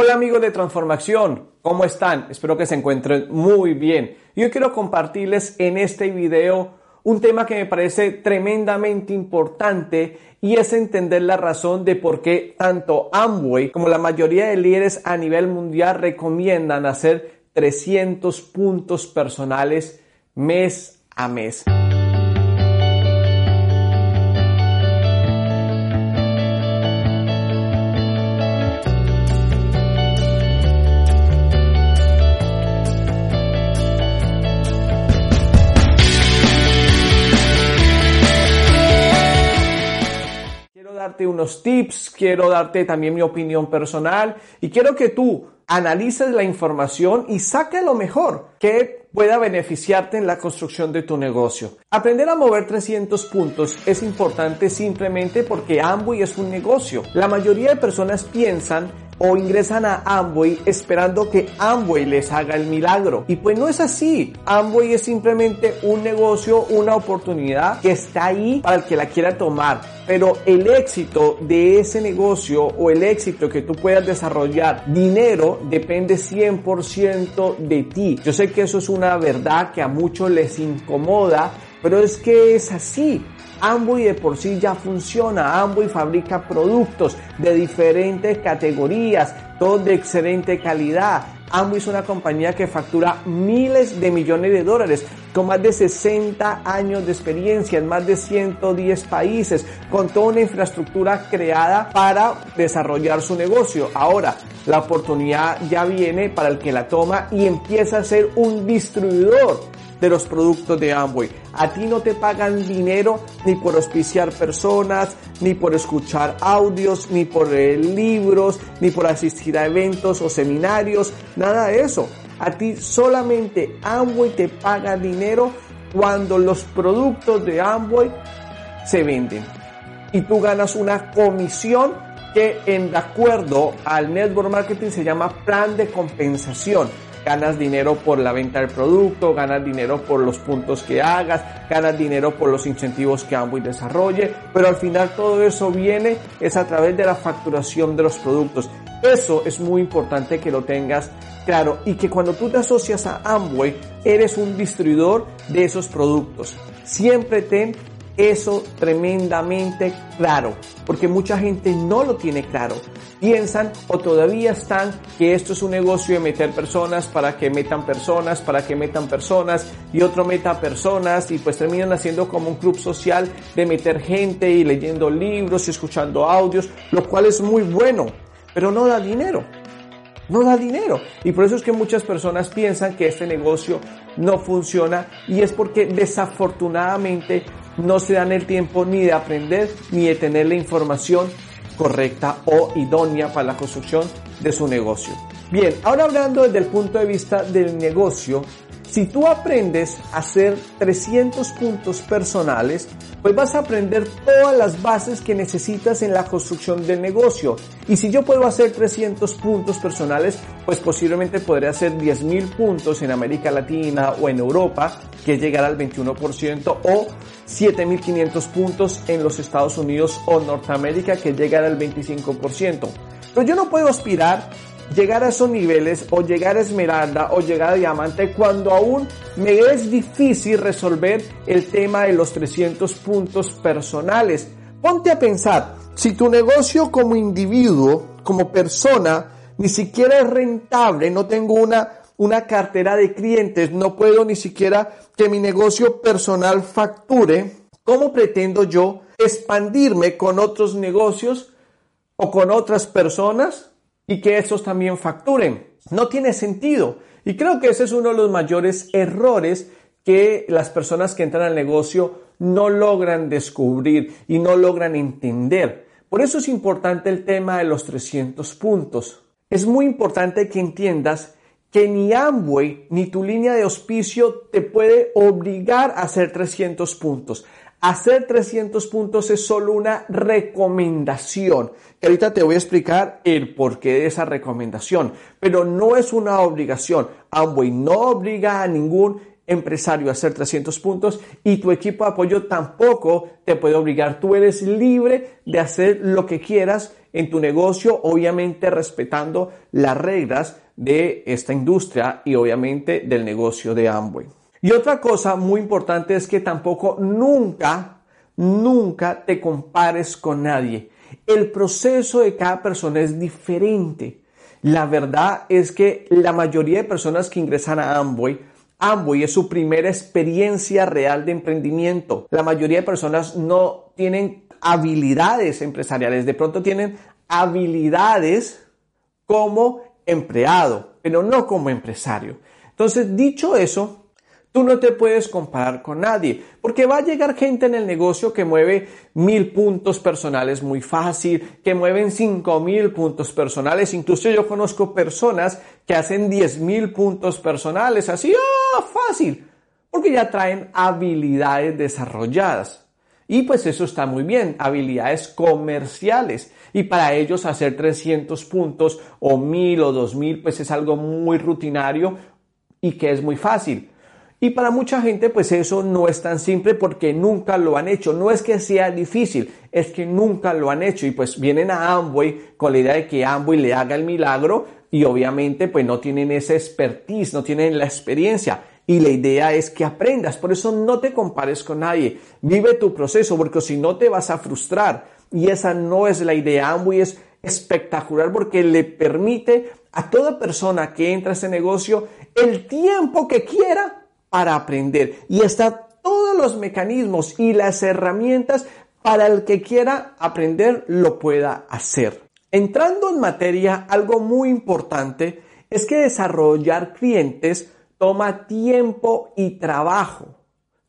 Hola amigos de Transformación, ¿cómo están? Espero que se encuentren muy bien. Yo quiero compartirles en este video un tema que me parece tremendamente importante y es entender la razón de por qué tanto Amway como la mayoría de líderes a nivel mundial recomiendan hacer 300 puntos personales mes a mes. Unos tips, quiero darte también mi opinión personal y quiero que tú analices la información y saque lo mejor que pueda beneficiarte en la construcción de tu negocio. Aprender a mover 300 puntos es importante simplemente porque Amway es un negocio. La mayoría de personas piensan o ingresan a Amway esperando que Amway les haga el milagro. Y pues no es así. Amway es simplemente un negocio, una oportunidad que está ahí para el que la quiera tomar. Pero el éxito de ese negocio o el éxito que tú puedas desarrollar dinero depende 100% de ti. Yo sé que eso es una verdad que a muchos les incomoda, pero es que es así. Amway de por sí ya funciona. Amway fabrica productos de diferentes categorías, todos de excelente calidad. Amway es una compañía que factura miles de millones de dólares con más de 60 años de experiencia en más de 110 países, con toda una infraestructura creada para desarrollar su negocio. Ahora, la oportunidad ya viene para el que la toma y empieza a ser un distribuidor de los productos de Amway. A ti no te pagan dinero ni por auspiciar personas, ni por escuchar audios, ni por leer libros, ni por asistir a eventos o seminarios, nada de eso. A ti solamente Amway te paga dinero cuando los productos de Amway se venden. Y tú ganas una comisión que en de acuerdo al network marketing se llama plan de compensación ganas dinero por la venta del producto, ganas dinero por los puntos que hagas, ganas dinero por los incentivos que Amway desarrolle, pero al final todo eso viene es a través de la facturación de los productos. Eso es muy importante que lo tengas claro y que cuando tú te asocias a Amway eres un distribuidor de esos productos. Siempre ten eso tremendamente claro, porque mucha gente no lo tiene claro. Piensan o todavía están que esto es un negocio de meter personas para que metan personas, para que metan personas y otro meta personas y pues terminan haciendo como un club social de meter gente y leyendo libros y escuchando audios, lo cual es muy bueno, pero no da dinero no da dinero. Y por eso es que muchas personas piensan que este negocio no funciona y es porque desafortunadamente no se dan el tiempo ni de aprender ni de tener la información correcta o idónea para la construcción de su negocio. Bien, ahora hablando desde el punto de vista del negocio, si tú aprendes a hacer 300 puntos personales, pues vas a aprender todas las bases que necesitas en la construcción del negocio. Y si yo puedo hacer 300 puntos personales, pues posiblemente podré hacer 10.000 puntos en América Latina o en Europa, que llegará al 21%, o 7.500 puntos en los Estados Unidos o Norteamérica, que llegará al 25%. Pero yo no puedo aspirar llegar a esos niveles o llegar a esmeralda o llegar a diamante cuando aún me es difícil resolver el tema de los 300 puntos personales. Ponte a pensar, si tu negocio como individuo, como persona, ni siquiera es rentable, no tengo una, una cartera de clientes, no puedo ni siquiera que mi negocio personal facture, ¿cómo pretendo yo expandirme con otros negocios o con otras personas? Y que estos también facturen. No tiene sentido. Y creo que ese es uno de los mayores errores que las personas que entran al negocio no logran descubrir y no logran entender. Por eso es importante el tema de los 300 puntos. Es muy importante que entiendas que ni Amway ni tu línea de auspicio te puede obligar a hacer 300 puntos. Hacer 300 puntos es solo una recomendación. ahorita te voy a explicar el porqué de esa recomendación, pero no es una obligación. Amway no obliga a ningún empresario a hacer 300 puntos y tu equipo de apoyo tampoco te puede obligar. Tú eres libre de hacer lo que quieras en tu negocio, obviamente respetando las reglas de esta industria y obviamente del negocio de Amway. Y otra cosa muy importante es que tampoco nunca, nunca te compares con nadie. El proceso de cada persona es diferente. La verdad es que la mayoría de personas que ingresan a Amway, Amway es su primera experiencia real de emprendimiento. La mayoría de personas no tienen habilidades empresariales, de pronto tienen habilidades como empleado, pero no como empresario. Entonces, dicho eso, Tú no te puedes comparar con nadie, porque va a llegar gente en el negocio que mueve mil puntos personales muy fácil, que mueven cinco mil puntos personales. Incluso yo conozco personas que hacen diez mil puntos personales, así, ah, fácil, porque ya traen habilidades desarrolladas. Y pues eso está muy bien, habilidades comerciales. Y para ellos hacer 300 puntos o 1000 o 2000 pues es algo muy rutinario y que es muy fácil. Y para mucha gente, pues eso no es tan simple porque nunca lo han hecho. No es que sea difícil, es que nunca lo han hecho. Y pues vienen a Amway con la idea de que Amway le haga el milagro y obviamente pues no tienen esa expertise, no tienen la experiencia. Y la idea es que aprendas. Por eso no te compares con nadie. Vive tu proceso porque si no te vas a frustrar. Y esa no es la idea. Amway es espectacular porque le permite a toda persona que entra a ese negocio el tiempo que quiera para aprender y está todos los mecanismos y las herramientas para el que quiera aprender lo pueda hacer. Entrando en materia, algo muy importante es que desarrollar clientes toma tiempo y trabajo.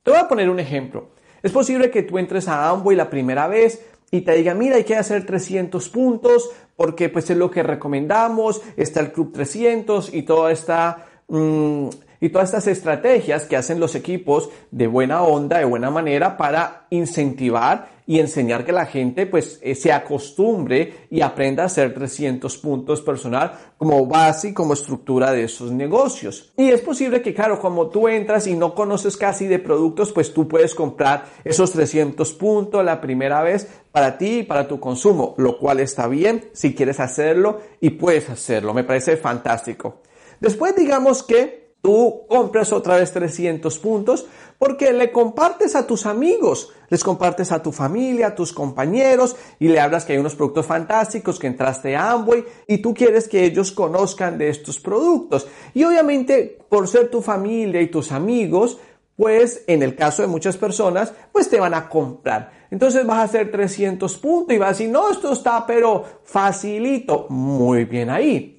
Te voy a poner un ejemplo. Es posible que tú entres a Amway la primera vez y te diga, mira, hay que hacer 300 puntos porque pues es lo que recomendamos, está el Club 300 y toda esta mm, y todas estas estrategias que hacen los equipos de buena onda, de buena manera para incentivar y enseñar que la gente pues eh, se acostumbre y aprenda a hacer 300 puntos personal como base y como estructura de esos negocios. Y es posible que claro, como tú entras y no conoces casi de productos, pues tú puedes comprar esos 300 puntos la primera vez para ti y para tu consumo, lo cual está bien si quieres hacerlo y puedes hacerlo. Me parece fantástico. Después digamos que Tú compras otra vez 300 puntos porque le compartes a tus amigos, les compartes a tu familia, a tus compañeros y le hablas que hay unos productos fantásticos, que entraste a Amway y tú quieres que ellos conozcan de estos productos. Y obviamente por ser tu familia y tus amigos, pues en el caso de muchas personas, pues te van a comprar. Entonces vas a hacer 300 puntos y vas a decir, no, esto está pero facilito. Muy bien ahí.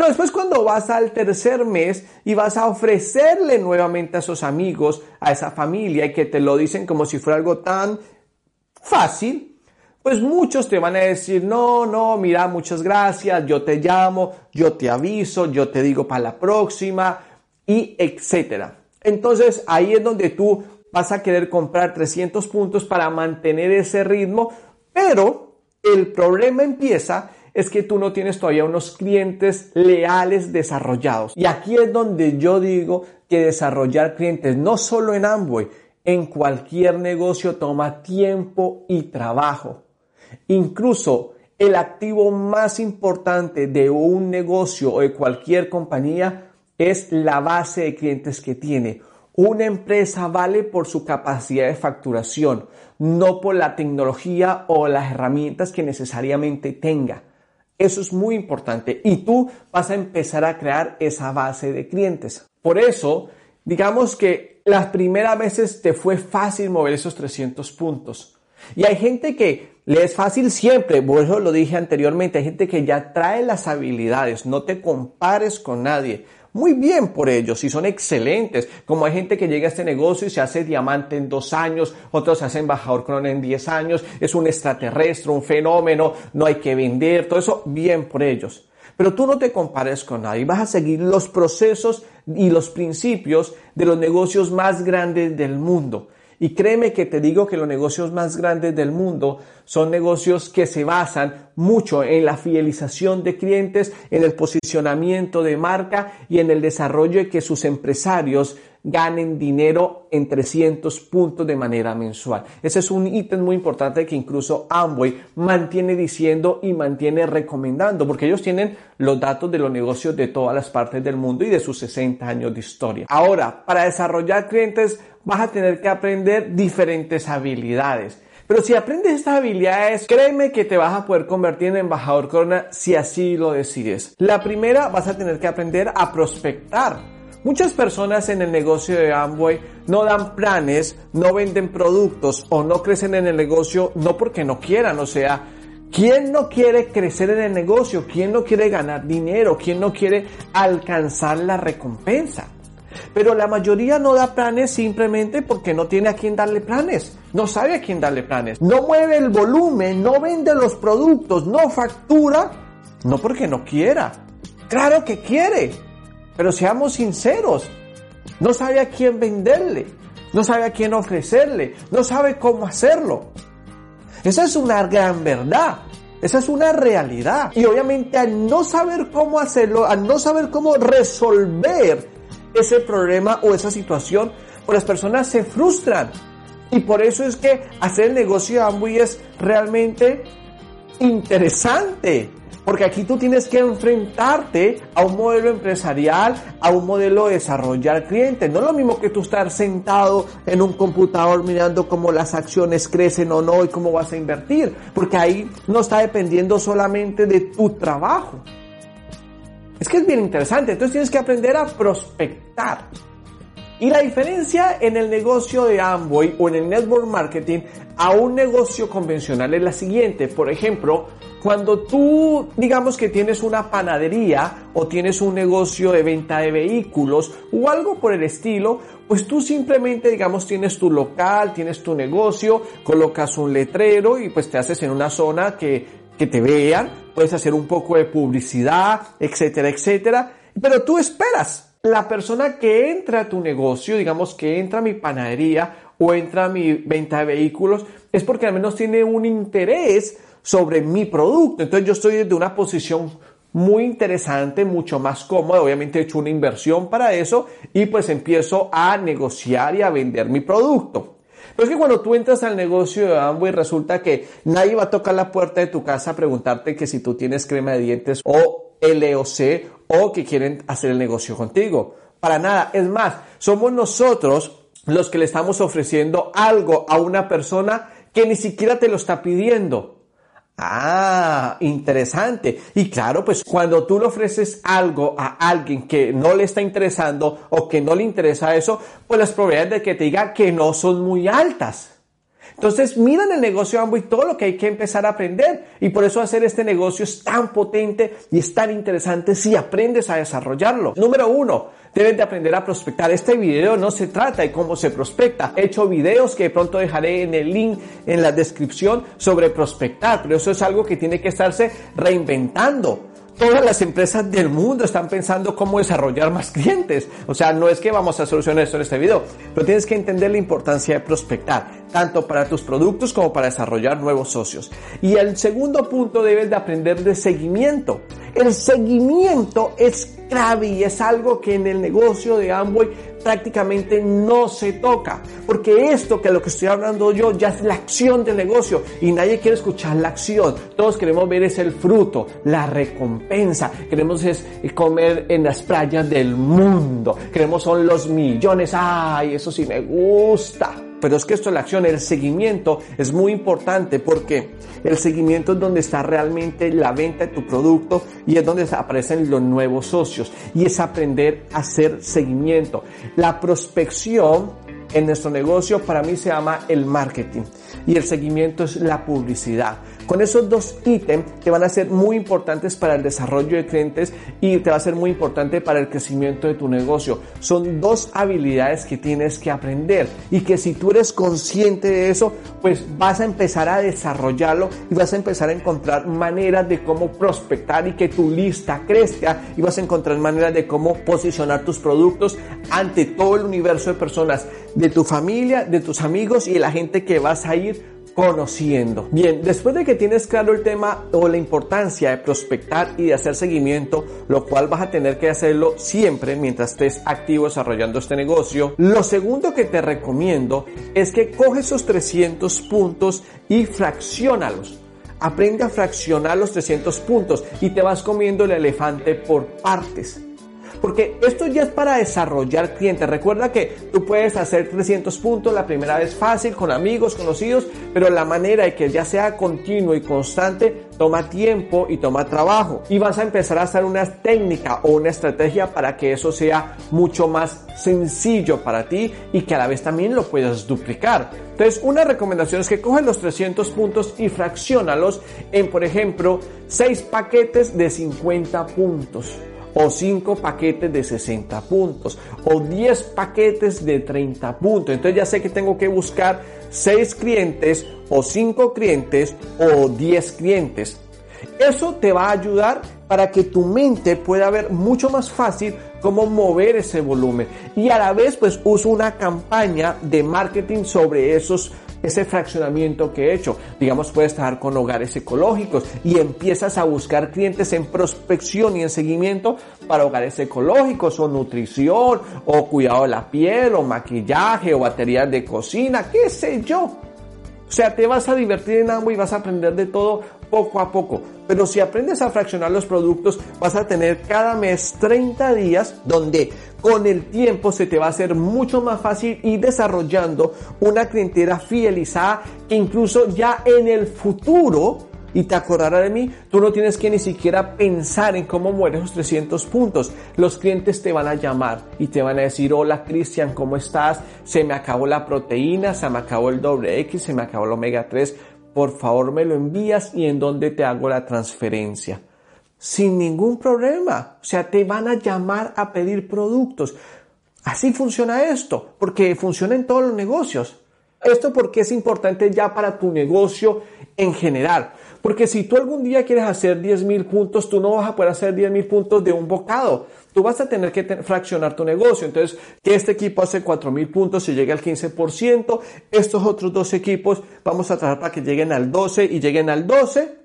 Pero después cuando vas al tercer mes y vas a ofrecerle nuevamente a esos amigos, a esa familia y que te lo dicen como si fuera algo tan fácil, pues muchos te van a decir, no, no, mira, muchas gracias, yo te llamo, yo te aviso, yo te digo para la próxima y etcétera. Entonces ahí es donde tú vas a querer comprar 300 puntos para mantener ese ritmo, pero el problema empieza es que tú no tienes todavía unos clientes leales desarrollados. Y aquí es donde yo digo que desarrollar clientes, no solo en Amway, en cualquier negocio toma tiempo y trabajo. Incluso el activo más importante de un negocio o de cualquier compañía es la base de clientes que tiene. Una empresa vale por su capacidad de facturación, no por la tecnología o las herramientas que necesariamente tenga. Eso es muy importante y tú vas a empezar a crear esa base de clientes. Por eso, digamos que las primeras veces te fue fácil mover esos 300 puntos. Y hay gente que le es fácil siempre, por eso lo dije anteriormente, hay gente que ya trae las habilidades, no te compares con nadie muy bien por ellos y son excelentes. Como hay gente que llega a este negocio y se hace diamante en dos años, otros se hacen embajador cron en diez años, es un extraterrestre, un fenómeno, no hay que vender, todo eso, bien por ellos. Pero tú no te compares con nadie, vas a seguir los procesos y los principios de los negocios más grandes del mundo. Y créeme que te digo que los negocios más grandes del mundo son negocios que se basan mucho en la fidelización de clientes, en el posicionamiento de marca y en el desarrollo de que sus empresarios ganen dinero en 300 puntos de manera mensual. Ese es un ítem muy importante que incluso Amway mantiene diciendo y mantiene recomendando, porque ellos tienen los datos de los negocios de todas las partes del mundo y de sus 60 años de historia. Ahora, para desarrollar clientes vas a tener que aprender diferentes habilidades. Pero si aprendes estas habilidades, créeme que te vas a poder convertir en embajador corona si así lo decides. La primera, vas a tener que aprender a prospectar. Muchas personas en el negocio de Amway no dan planes, no venden productos o no crecen en el negocio no porque no quieran, o sea, ¿quién no quiere crecer en el negocio? ¿Quién no quiere ganar dinero? ¿Quién no quiere alcanzar la recompensa? Pero la mayoría no da planes simplemente porque no tiene a quién darle planes. No sabe a quién darle planes. No mueve el volumen, no vende los productos, no factura. No porque no quiera. Claro que quiere. Pero seamos sinceros, no sabe a quién venderle, no sabe a quién ofrecerle, no sabe cómo hacerlo. Esa es una gran verdad. Esa es una realidad. Y obviamente al no saber cómo hacerlo, al no saber cómo resolver ese problema o esa situación, pues las personas se frustran. Y por eso es que hacer el negocio de Amway es realmente interesante. Porque aquí tú tienes que enfrentarte a un modelo empresarial, a un modelo de desarrollar clientes. No es lo mismo que tú estar sentado en un computador mirando cómo las acciones crecen o no y cómo vas a invertir. Porque ahí no está dependiendo solamente de tu trabajo. Es que es bien interesante. Entonces tienes que aprender a prospectar. Y la diferencia en el negocio de Amway o en el network marketing a un negocio convencional es la siguiente. Por ejemplo, cuando tú digamos que tienes una panadería o tienes un negocio de venta de vehículos o algo por el estilo, pues tú simplemente digamos tienes tu local, tienes tu negocio, colocas un letrero y pues te haces en una zona que, que te vean, puedes hacer un poco de publicidad, etcétera, etcétera, pero tú esperas la persona que entra a tu negocio, digamos que entra a mi panadería o entra a mi venta de vehículos, es porque al menos tiene un interés sobre mi producto. Entonces yo estoy desde una posición muy interesante, mucho más cómoda. Obviamente he hecho una inversión para eso y pues empiezo a negociar y a vender mi producto. Pero es que cuando tú entras al negocio de Amway resulta que nadie va a tocar la puerta de tu casa a preguntarte que si tú tienes crema de dientes o LOC o que quieren hacer el negocio contigo. Para nada. Es más, somos nosotros los que le estamos ofreciendo algo a una persona que ni siquiera te lo está pidiendo. Ah, interesante. Y claro, pues cuando tú le ofreces algo a alguien que no le está interesando o que no le interesa eso, pues las probabilidades de que te diga que no son muy altas. Entonces, miran el negocio Amway todo lo que hay que empezar a aprender y por eso hacer este negocio es tan potente y es tan interesante si aprendes a desarrollarlo. Número uno, deben de aprender a prospectar. Este video no se trata de cómo se prospecta. He hecho videos que de pronto dejaré en el link en la descripción sobre prospectar, pero eso es algo que tiene que estarse reinventando todas las empresas del mundo están pensando cómo desarrollar más clientes. O sea, no es que vamos a solucionar esto en este video, pero tienes que entender la importancia de prospectar, tanto para tus productos como para desarrollar nuevos socios. Y el segundo punto, debes de aprender de seguimiento. El seguimiento es clave y es algo que en el negocio de Amway prácticamente no se toca. Porque esto que lo que estoy hablando yo ya es la acción del negocio y nadie quiere escuchar la acción. Todos queremos ver es el fruto, la recompensa. Queremos es comer en las playas del mundo. Queremos son los millones. Ay, eso sí me gusta. Pero es que esto es la acción, el seguimiento es muy importante porque el seguimiento es donde está realmente la venta de tu producto y es donde aparecen los nuevos socios y es aprender a hacer seguimiento. La prospección en nuestro negocio para mí se llama el marketing y el seguimiento es la publicidad. Con esos dos ítems te van a ser muy importantes para el desarrollo de clientes y te va a ser muy importante para el crecimiento de tu negocio. Son dos habilidades que tienes que aprender y que si tú eres consciente de eso, pues vas a empezar a desarrollarlo y vas a empezar a encontrar maneras de cómo prospectar y que tu lista crezca y vas a encontrar maneras de cómo posicionar tus productos ante todo el universo de personas de tu familia, de tus amigos y de la gente que vas a ir conociendo. Bien, después de que tienes claro el tema o la importancia de prospectar y de hacer seguimiento, lo cual vas a tener que hacerlo siempre mientras estés activo desarrollando este negocio, lo segundo que te recomiendo es que coges esos 300 puntos y fraccionalos. Aprende a fraccionar los 300 puntos y te vas comiendo el elefante por partes. Porque esto ya es para desarrollar clientes. Recuerda que tú puedes hacer 300 puntos la primera vez fácil, con amigos, conocidos, pero la manera de que ya sea continuo y constante toma tiempo y toma trabajo. Y vas a empezar a hacer una técnica o una estrategia para que eso sea mucho más sencillo para ti y que a la vez también lo puedas duplicar. Entonces, una recomendación es que coges los 300 puntos y fraccionalos en, por ejemplo, 6 paquetes de 50 puntos o 5 paquetes de 60 puntos o 10 paquetes de 30 puntos. Entonces ya sé que tengo que buscar 6 clientes o 5 clientes o 10 clientes. Eso te va a ayudar para que tu mente pueda ver mucho más fácil cómo mover ese volumen y a la vez pues uso una campaña de marketing sobre esos ese fraccionamiento que he hecho. Digamos, puedes trabajar con hogares ecológicos y empiezas a buscar clientes en prospección y en seguimiento para hogares ecológicos o nutrición o cuidado de la piel o maquillaje o baterías de cocina, qué sé yo. O sea, te vas a divertir en ambos y vas a aprender de todo poco a poco. Pero si aprendes a fraccionar los productos, vas a tener cada mes 30 días donde con el tiempo se te va a hacer mucho más fácil ir desarrollando una clientela fidelizada que incluso ya en el futuro y te acordará de mí, tú no tienes que ni siquiera pensar en cómo mueres esos 300 puntos. Los clientes te van a llamar y te van a decir, hola Cristian, ¿cómo estás? Se me acabó la proteína, se me acabó el doble X, se me acabó el omega 3. Por favor, me lo envías y en dónde te hago la transferencia sin ningún problema. O sea, te van a llamar a pedir productos. Así funciona esto, porque funciona en todos los negocios. Esto porque es importante ya para tu negocio en general. Porque si tú algún día quieres hacer 10 mil puntos, tú no vas a poder hacer 10 mil puntos de un bocado. Tú vas a tener que fraccionar tu negocio. Entonces, que este equipo hace 4 mil puntos y llegue al 15%. Estos otros dos equipos vamos a tratar para que lleguen al 12 y lleguen al 12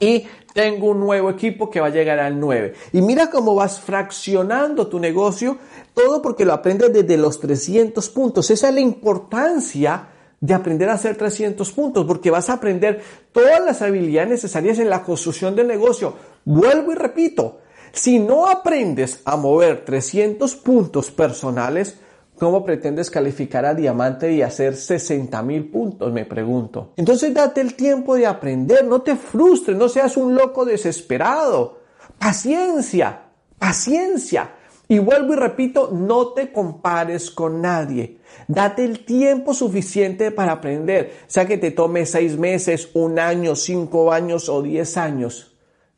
y tengo un nuevo equipo que va a llegar al 9. Y mira cómo vas fraccionando tu negocio, todo porque lo aprendes desde los 300 puntos. Esa es la importancia de aprender a hacer 300 puntos, porque vas a aprender todas las habilidades necesarias en la construcción del negocio. Vuelvo y repito, si no aprendes a mover 300 puntos personales, ¿Cómo pretendes calificar a diamante y hacer 60 mil puntos? Me pregunto. Entonces date el tiempo de aprender, no te frustres, no seas un loco desesperado. Paciencia, paciencia. Y vuelvo y repito, no te compares con nadie. Date el tiempo suficiente para aprender, sea que te tome seis meses, un año, cinco años o diez años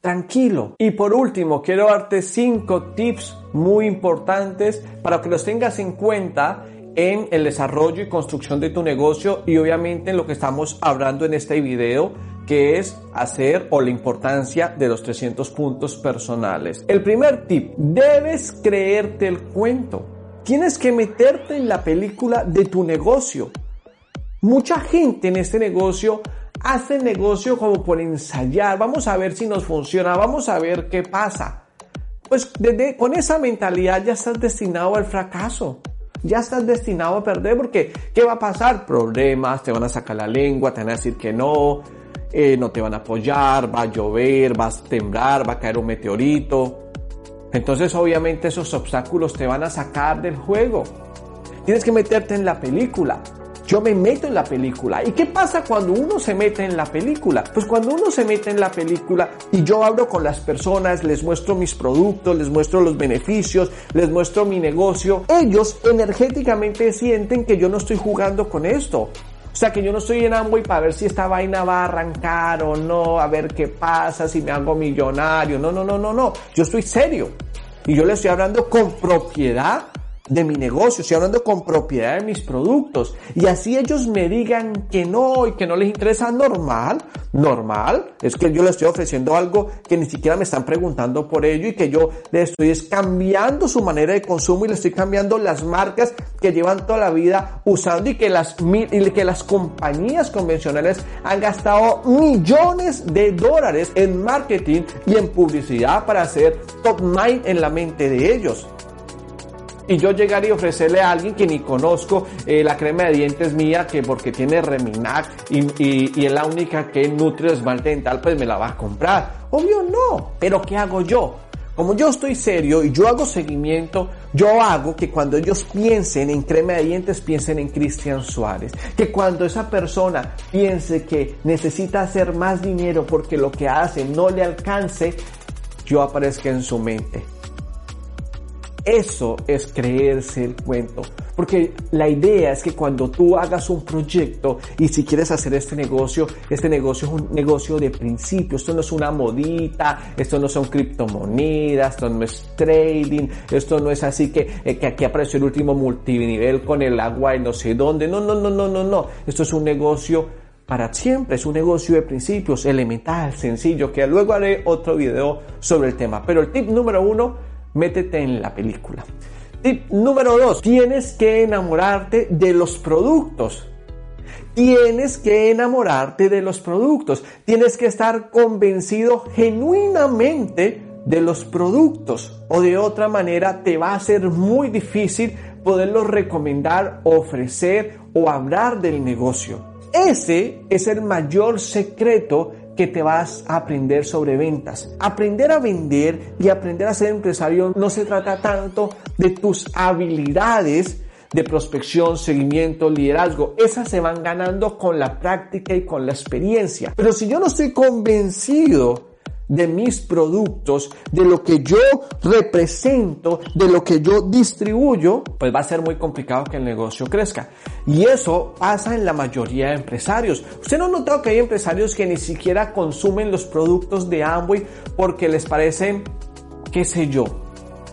tranquilo. Y por último, quiero darte cinco tips muy importantes para que los tengas en cuenta en el desarrollo y construcción de tu negocio y obviamente en lo que estamos hablando en este video que es hacer o la importancia de los 300 puntos personales. El primer tip, debes creerte el cuento. Tienes que meterte en la película de tu negocio. Mucha gente en este negocio hace negocio como por ensayar, vamos a ver si nos funciona, vamos a ver qué pasa. Pues desde, con esa mentalidad ya estás destinado al fracaso. Ya estás destinado a perder porque ¿qué va a pasar? Problemas, te van a sacar la lengua, te van a decir que no, eh, no te van a apoyar, va a llover, va a temblar, va a caer un meteorito. Entonces obviamente esos obstáculos te van a sacar del juego. Tienes que meterte en la película. Yo me meto en la película. ¿Y qué pasa cuando uno se mete en la película? Pues cuando uno se mete en la película y yo hablo con las personas, les muestro mis productos, les muestro los beneficios, les muestro mi negocio, ellos energéticamente sienten que yo no estoy jugando con esto. O sea que yo no estoy en Amway para ver si esta vaina va a arrancar o no, a ver qué pasa, si me hago millonario. No, no, no, no, no. Yo estoy serio. Y yo le estoy hablando con propiedad de mi negocio, estoy hablando con propiedad de mis productos. Y así ellos me digan que no y que no les interesa, normal, normal. Es que yo les estoy ofreciendo algo que ni siquiera me están preguntando por ello y que yo les estoy cambiando su manera de consumo y le estoy cambiando las marcas que llevan toda la vida usando y que las, y que las compañías convencionales han gastado millones de dólares en marketing y en publicidad para hacer top mind en la mente de ellos y yo llegar y ofrecerle a alguien que ni conozco eh, la crema de dientes mía que porque tiene Reminac y, es la única que nutre esmalte dental pues me la va a comprar. Obvio no, pero ¿qué hago yo? Como yo estoy serio y yo hago seguimiento, yo hago que cuando ellos piensen en crema de dientes, piensen en Cristian Suárez. Que cuando esa persona piense que necesita hacer más dinero porque lo que hace no le alcance, yo aparezca en su mente. Eso es creerse el cuento. Porque la idea es que cuando tú hagas un proyecto y si quieres hacer este negocio, este negocio es un negocio de principio. Esto no es una modita, esto no son criptomonedas, esto no es trading, esto no es así que, eh, que aquí apareció el último multinivel con el agua y no sé dónde. No, no, no, no, no, no. Esto es un negocio para siempre. Es un negocio de principios, elemental, sencillo, que luego haré otro video sobre el tema. Pero el tip número uno métete en la película. Tip número dos, tienes que enamorarte de los productos. Tienes que enamorarte de los productos. Tienes que estar convencido genuinamente de los productos. O de otra manera te va a ser muy difícil poderlos recomendar, ofrecer o hablar del negocio. Ese es el mayor secreto que te vas a aprender sobre ventas. Aprender a vender y aprender a ser empresario no se trata tanto de tus habilidades de prospección, seguimiento, liderazgo. Esas se van ganando con la práctica y con la experiencia. Pero si yo no estoy convencido de mis productos, de lo que yo represento, de lo que yo distribuyo, pues va a ser muy complicado que el negocio crezca. Y eso pasa en la mayoría de empresarios. Usted no ha notado que hay empresarios que ni siquiera consumen los productos de Amway porque les parecen, qué sé yo,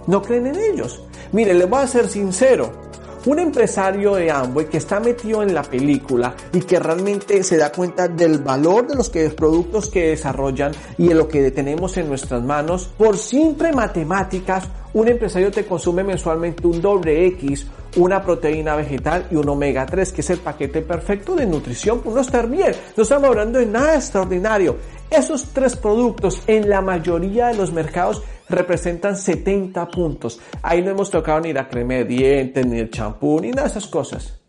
no creen en ellos. Mire, le voy a ser sincero. Un empresario de Amway que está metido en la película y que realmente se da cuenta del valor de los productos que desarrollan y de lo que tenemos en nuestras manos, por simple matemáticas, un empresario te consume mensualmente un doble X, una proteína vegetal y un omega 3, que es el paquete perfecto de nutrición por no estar bien. No estamos hablando de nada extraordinario. Esos tres productos en la mayoría de los mercados representan 70 puntos. Ahí no hemos tocado ni la crema de dientes, ni el champú, ni nada de esas cosas.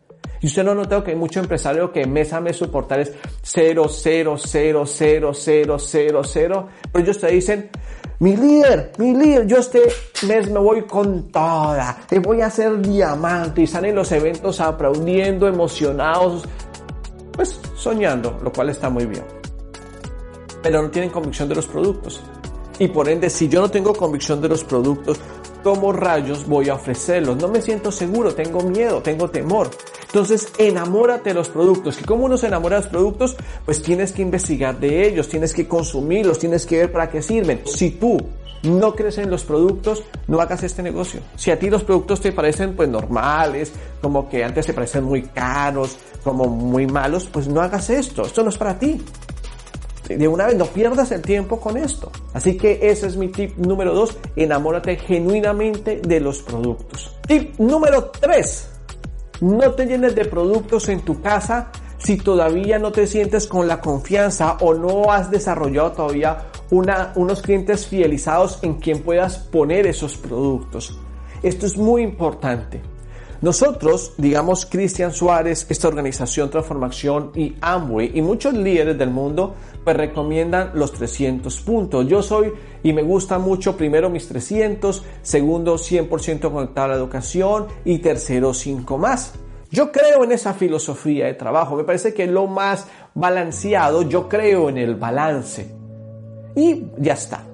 Y usted no notado que hay mucho empresario que mes a mes su portal es 0, 0, 0, 0, 0, 0, 0. Pero ellos te dicen, mi líder, mi líder, yo este mes me voy con toda, te voy a hacer diamante y están en los eventos aplaudiendo, emocionados, pues soñando, lo cual está muy bien. Pero no tienen convicción de los productos. Y por ende, si yo no tengo convicción de los productos, ¿cómo rayos voy a ofrecerlos? No me siento seguro, tengo miedo, tengo temor. Entonces, enamórate de los productos. ¿Y cómo uno se enamora de los productos? Pues tienes que investigar de ellos, tienes que consumirlos, tienes que ver para qué sirven. Si tú no crees en los productos, no hagas este negocio. Si a ti los productos te parecen pues normales, como que antes te parecen muy caros, como muy malos, pues no hagas esto. Esto no es para ti de una vez no pierdas el tiempo con esto. Así que ese es mi tip número dos, enamórate genuinamente de los productos. Tip número tres, no te llenes de productos en tu casa si todavía no te sientes con la confianza o no has desarrollado todavía una, unos clientes fidelizados en quien puedas poner esos productos. Esto es muy importante. Nosotros, digamos, Cristian Suárez, esta organización Transformación y Amway y muchos líderes del mundo, pues recomiendan los 300 puntos. Yo soy y me gusta mucho primero mis 300, segundo 100% conectado a la educación y tercero 5 más. Yo creo en esa filosofía de trabajo, me parece que lo más balanceado, yo creo en el balance. Y ya está.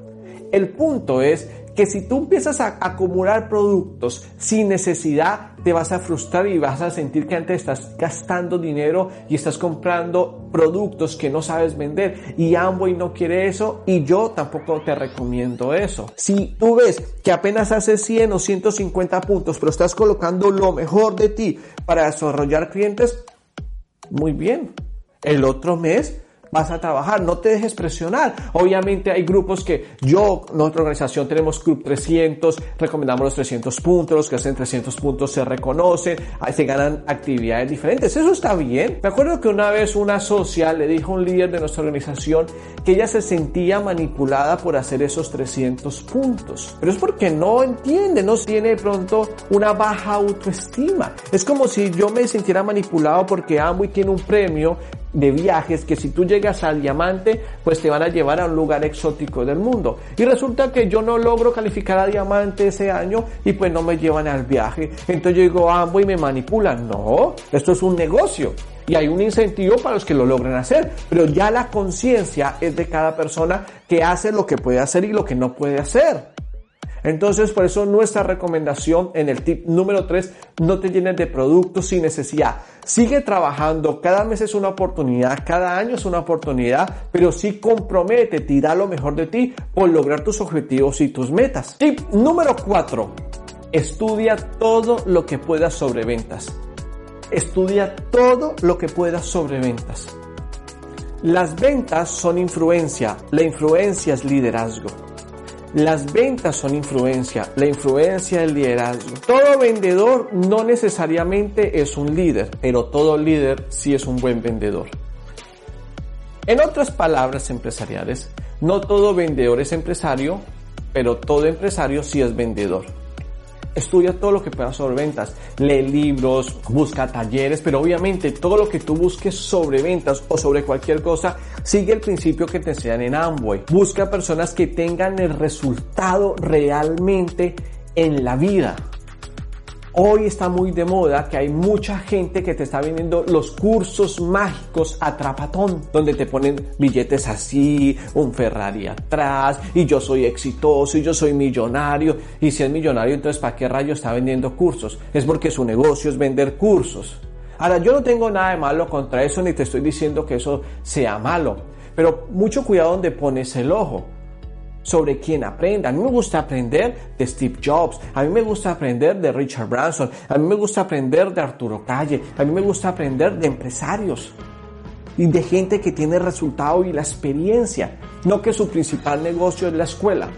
El punto es que si tú empiezas a acumular productos sin necesidad, te vas a frustrar y vas a sentir que antes estás gastando dinero y estás comprando productos que no sabes vender. Y Amway no quiere eso y yo tampoco te recomiendo eso. Si tú ves que apenas haces 100 o 150 puntos, pero estás colocando lo mejor de ti para desarrollar clientes, muy bien. El otro mes vas a trabajar, no te dejes presionar. Obviamente hay grupos que yo, nuestra organización tenemos Club 300, recomendamos los 300 puntos, los que hacen 300 puntos se reconocen, se ganan actividades diferentes, eso está bien. Me acuerdo que una vez una socia le dijo a un líder de nuestra organización que ella se sentía manipulada por hacer esos 300 puntos, pero es porque no entiende, no tiene de pronto una baja autoestima. Es como si yo me sintiera manipulado porque Amway tiene un premio de viajes que si tú llegas al diamante, pues te van a llevar a un lugar exótico del mundo. Y resulta que yo no logro calificar a diamante ese año y pues no me llevan al viaje. Entonces yo digo, ah, y me manipulan. No, esto es un negocio. Y hay un incentivo para los que lo logren hacer, pero ya la conciencia es de cada persona que hace lo que puede hacer y lo que no puede hacer. Entonces, por eso nuestra recomendación en el tip número 3, no te llenes de productos sin necesidad. Sigue trabajando, cada mes es una oportunidad, cada año es una oportunidad, pero sí compromete, da lo mejor de ti por lograr tus objetivos y tus metas. Tip número 4, estudia todo lo que puedas sobre ventas. Estudia todo lo que puedas sobre ventas. Las ventas son influencia, la influencia es liderazgo. Las ventas son influencia, la influencia del liderazgo. Todo vendedor no necesariamente es un líder, pero todo líder sí es un buen vendedor. En otras palabras empresariales, no todo vendedor es empresario, pero todo empresario sí es vendedor estudia todo lo que puedas sobre ventas, lee libros, busca talleres, pero obviamente todo lo que tú busques sobre ventas o sobre cualquier cosa, sigue el principio que te enseñan en Amway. Busca personas que tengan el resultado realmente en la vida. Hoy está muy de moda que hay mucha gente que te está vendiendo los cursos mágicos a trapatón, donde te ponen billetes así, un Ferrari atrás, y yo soy exitoso, y yo soy millonario. Y si es millonario, entonces ¿para qué rayo está vendiendo cursos? Es porque su negocio es vender cursos. Ahora, yo no tengo nada de malo contra eso, ni te estoy diciendo que eso sea malo, pero mucho cuidado donde pones el ojo sobre quién aprende. A mí me gusta aprender de Steve Jobs, a mí me gusta aprender de Richard Branson, a mí me gusta aprender de Arturo Calle, a mí me gusta aprender de empresarios y de gente que tiene resultado y la experiencia, no que su principal negocio es la escuela,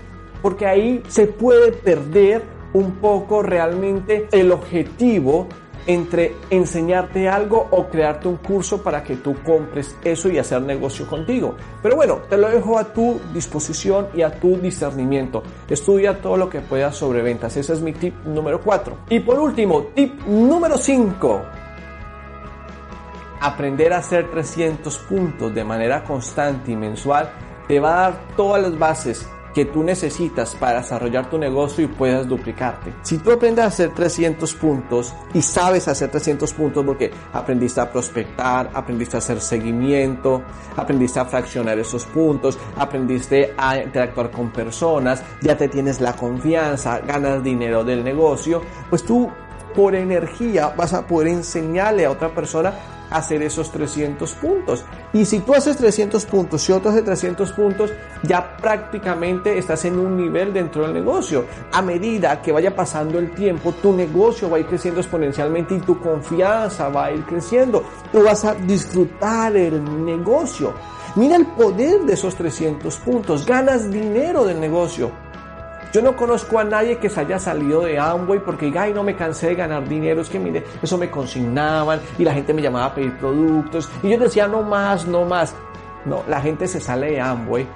porque ahí se puede perder un poco realmente el objetivo entre enseñarte algo o crearte un curso para que tú compres eso y hacer negocio contigo. Pero bueno, te lo dejo a tu disposición y a tu discernimiento. Estudia todo lo que puedas sobre ventas. Ese es mi tip número 4. Y por último, tip número 5. Aprender a hacer 300 puntos de manera constante y mensual te va a dar todas las bases que tú necesitas para desarrollar tu negocio y puedas duplicarte. Si tú aprendes a hacer 300 puntos y sabes hacer 300 puntos porque aprendiste a prospectar, aprendiste a hacer seguimiento, aprendiste a fraccionar esos puntos, aprendiste a interactuar con personas, ya te tienes la confianza, ganas dinero del negocio, pues tú por energía vas a poder enseñarle a otra persona hacer esos 300 puntos. Y si tú haces 300 puntos y otro hace 300 puntos, ya prácticamente estás en un nivel dentro del negocio. A medida que vaya pasando el tiempo, tu negocio va a ir creciendo exponencialmente y tu confianza va a ir creciendo. Tú vas a disfrutar el negocio. Mira el poder de esos 300 puntos. Ganas dinero del negocio. Yo no conozco a nadie que se haya salido de Amway porque diga, ay, no me cansé de ganar dinero, es que mire, eso me consignaban y la gente me llamaba a pedir productos y yo decía, no más, no más. No, la gente se sale de Amway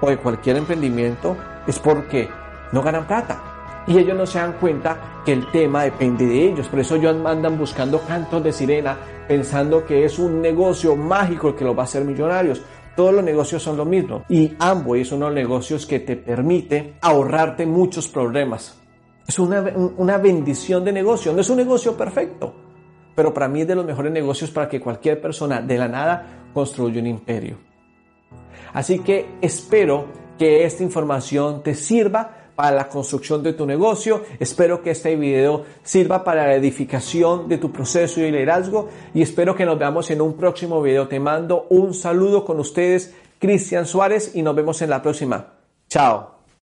o de cualquier emprendimiento es porque no ganan plata. Y ellos no se dan cuenta que el tema depende de ellos. Por eso ellos andan buscando cantos de sirena pensando que es un negocio mágico el que los va a hacer millonarios. Todos los negocios son lo mismo y Amway es uno de los negocios que te permite ahorrarte muchos problemas. Es una, una bendición de negocio, no es un negocio perfecto, pero para mí es de los mejores negocios para que cualquier persona de la nada construya un imperio. Así que espero que esta información te sirva para la construcción de tu negocio. Espero que este video sirva para la edificación de tu proceso y liderazgo y espero que nos veamos en un próximo video. Te mando un saludo con ustedes, Cristian Suárez, y nos vemos en la próxima. Chao.